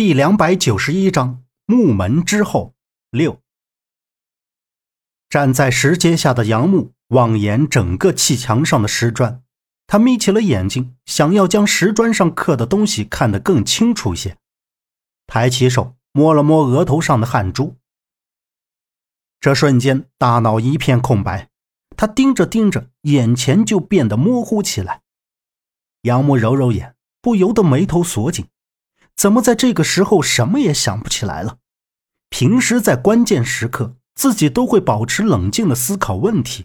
第两百九十一章木门之后六。站在石阶下的杨木望眼整个砌墙上的石砖，他眯起了眼睛，想要将石砖上刻的东西看得更清楚些。抬起手摸了摸额头上的汗珠，这瞬间大脑一片空白，他盯着盯着，眼前就变得模糊起来。杨木揉揉眼，不由得眉头锁紧。怎么在这个时候什么也想不起来了？平时在关键时刻，自己都会保持冷静的思考问题，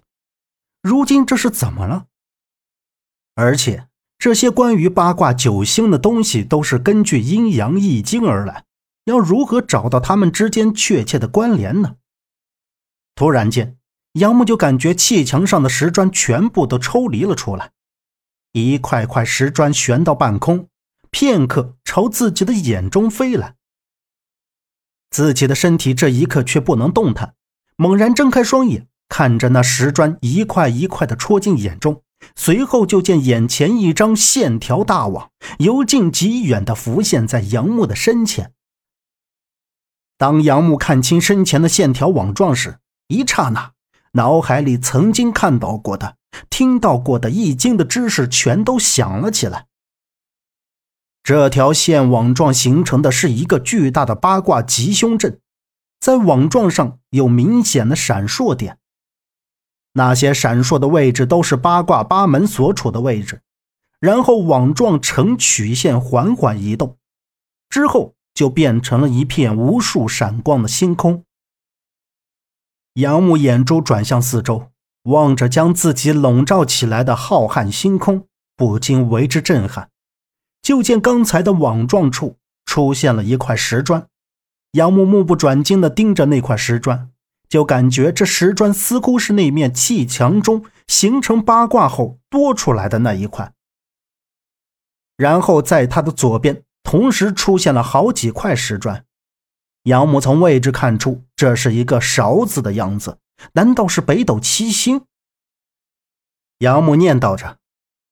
如今这是怎么了？而且这些关于八卦九星的东西都是根据阴阳易经而来，要如何找到他们之间确切的关联呢？突然间，杨木就感觉砌墙上的石砖全部都抽离了出来，一块块石砖悬到半空。片刻，朝自己的眼中飞来。自己的身体这一刻却不能动弹，猛然睁开双眼，看着那石砖一块一块的戳进眼中，随后就见眼前一张线条大网由近及远的浮现在杨木的身前。当杨木看清身前的线条网状时，一刹那，脑海里曾经看到过的、听到过的易经的知识全都响了起来。这条线网状形成的是一个巨大的八卦吉凶阵，在网状上有明显的闪烁点，那些闪烁的位置都是八卦八门所处的位置。然后网状呈曲线缓缓移动，之后就变成了一片无数闪光的星空。杨木眼珠转向四周，望着将自己笼罩起来的浩瀚星空，不禁为之震撼。就见刚才的网状处出现了一块石砖，杨木目不转睛地盯着那块石砖，就感觉这石砖似乎是那面砌墙中形成八卦后多出来的那一块。然后在他的左边同时出现了好几块石砖，杨木从位置看出这是一个勺子的样子，难道是北斗七星？杨木念叨着。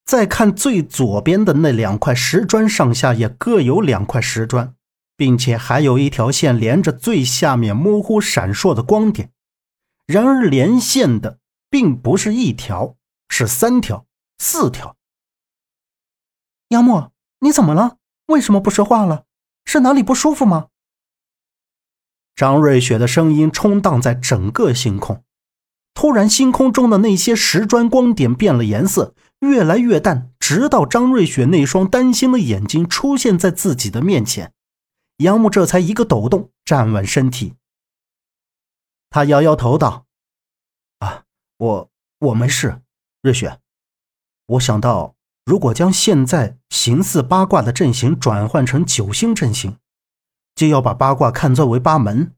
再看最左边的那两块石砖，上下也各有两块石砖，并且还有一条线连着最下面模糊闪烁的光点。然而连线的并不是一条，是三条、四条。杨默，你怎么了？为什么不说话了？是哪里不舒服吗？张瑞雪的声音冲荡在整个星空。突然，星空中的那些石砖光点变了颜色。越来越淡，直到张瑞雪那双担心的眼睛出现在自己的面前，杨木这才一个抖动，站稳身体。他摇摇头道：“啊，我我没事，瑞雪。我想到，如果将现在形似八卦的阵型转换成九星阵型，就要把八卦看作为八门。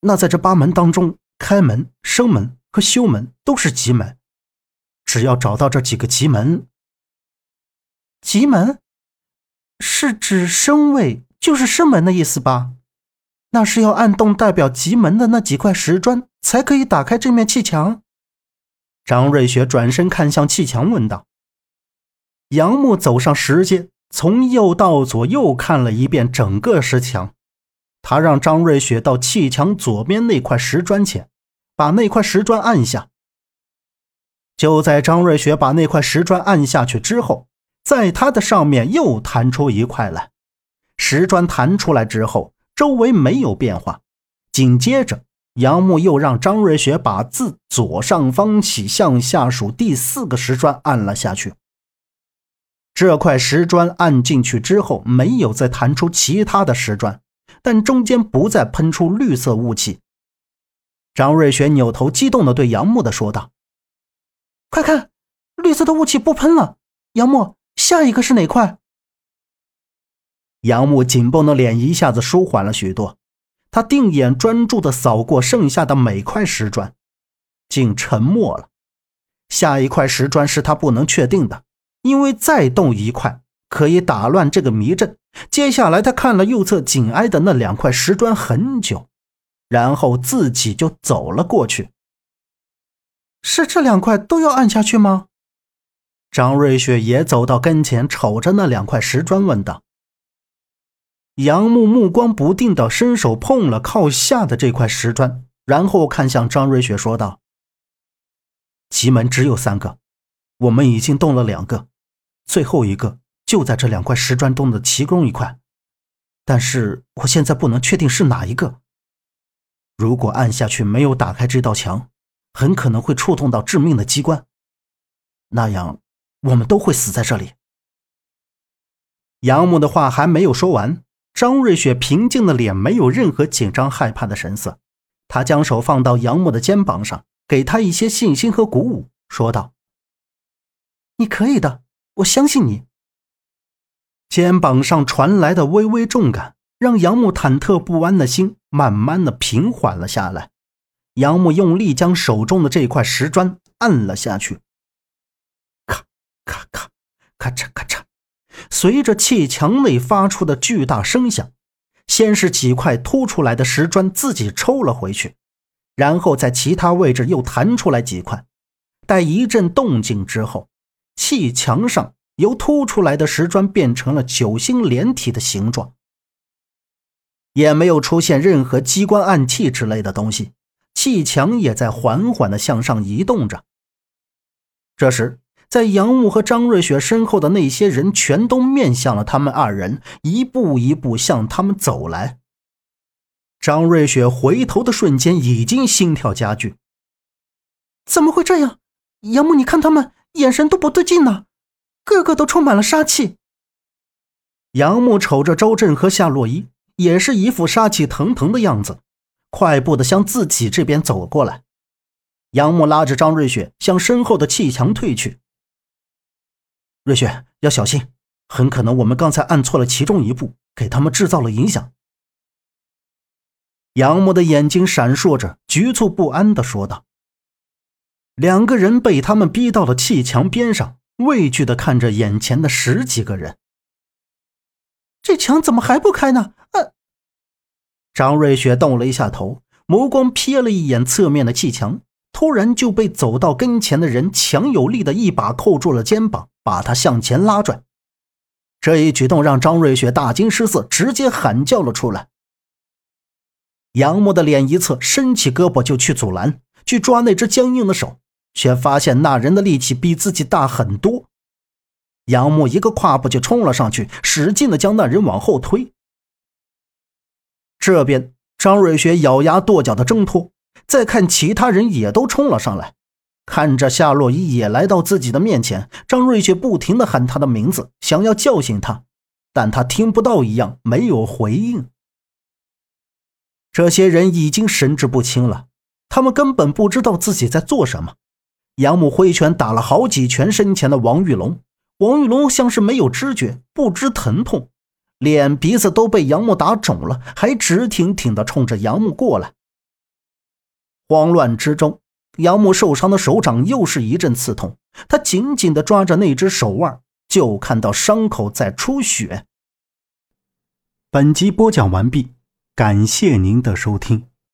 那在这八门当中，开门、生门和休门都是吉门。”只要找到这几个吉门，吉门是指生位，就是生门的意思吧？那是要按动代表吉门的那几块石砖，才可以打开这面砌墙。张瑞雪转身看向砌墙，问道：“杨木走上石阶，从右到左又看了一遍整个石墙。他让张瑞雪到砌墙左边那块石砖前，把那块石砖按下。”就在张瑞雪把那块石砖按下去之后，在它的上面又弹出一块来。石砖弹出来之后，周围没有变化。紧接着，杨木又让张瑞雪把自左上方起向下数第四个石砖按了下去。这块石砖按进去之后，没有再弹出其他的石砖，但中间不再喷出绿色雾气。张瑞雪扭头激动地对杨木的说道。快看，绿色的雾气不喷了。杨木，下一个是哪块？杨木紧绷的脸一下子舒缓了许多，他定眼专注的扫过剩下的每块石砖，竟沉默了。下一块石砖是他不能确定的，因为再动一块可以打乱这个迷阵。接下来，他看了右侧紧挨的那两块石砖很久，然后自己就走了过去。是这两块都要按下去吗？张瑞雪也走到跟前，瞅着那两块石砖问道：“杨木目光不定的伸手碰了靠下的这块石砖，然后看向张瑞雪说道：“奇门只有三个，我们已经动了两个，最后一个就在这两块石砖中的其中一块，但是我现在不能确定是哪一个。如果按下去没有打开这道墙，很可能会触碰到致命的机关，那样我们都会死在这里。”杨木的话还没有说完。张瑞雪平静的脸没有任何紧张害怕的神色，她将手放到杨木的肩膀上，给他一些信心和鼓舞，说道：“你可以的，我相信你。”肩膀上传来的微微重感，让杨木忐忑不安的心慢慢的平缓了下来。杨木用力将手中的这块石砖按了下去，咔咔咔，咔嚓咔嚓。随着砌墙内发出的巨大声响，先是几块凸出来的石砖自己抽了回去，然后在其他位置又弹出来几块。待一阵动静之后，砌墙上由凸出来的石砖变成了九星连体的形状，也没有出现任何机关暗器之类的东西，砌墙也在缓缓地向上移动着。这时。在杨木和张瑞雪身后的那些人全都面向了他们二人，一步一步向他们走来。张瑞雪回头的瞬间，已经心跳加剧。怎么会这样？杨木，你看他们眼神都不对劲呢，个个都充满了杀气。杨木瞅着周震和夏洛伊，也是一副杀气腾腾的样子，快步的向自己这边走过来。杨木拉着张瑞雪向身后的砌墙退去。瑞雪要小心，很可能我们刚才按错了其中一步，给他们制造了影响。杨木的眼睛闪烁着，局促不安的说道。两个人被他们逼到了砌墙边上，畏惧的看着眼前的十几个人。这墙怎么还不开呢？呃，张瑞雪动了一下头，目光瞥了一眼侧面的砌墙。突然就被走到跟前的人强有力的一把扣住了肩膀，把他向前拉拽。这一举动让张瑞雪大惊失色，直接喊叫了出来。杨木的脸一侧，伸起胳膊就去阻拦，去抓那只僵硬的手，却发现那人的力气比自己大很多。杨木一个跨步就冲了上去，使劲的将那人往后推。这边，张瑞雪咬牙跺脚的挣脱。再看其他人也都冲了上来，看着夏洛伊也来到自己的面前，张瑞雪不停的喊他的名字，想要叫醒他，但他听不到一样，没有回应。这些人已经神志不清了，他们根本不知道自己在做什么。杨木挥拳打了好几拳身前的王玉龙，王玉龙像是没有知觉，不知疼痛，脸鼻子都被杨木打肿了，还直挺挺的冲着杨木过来。慌乱之中，杨木受伤的手掌又是一阵刺痛，他紧紧地抓着那只手腕，就看到伤口在出血。本集播讲完毕，感谢您的收听。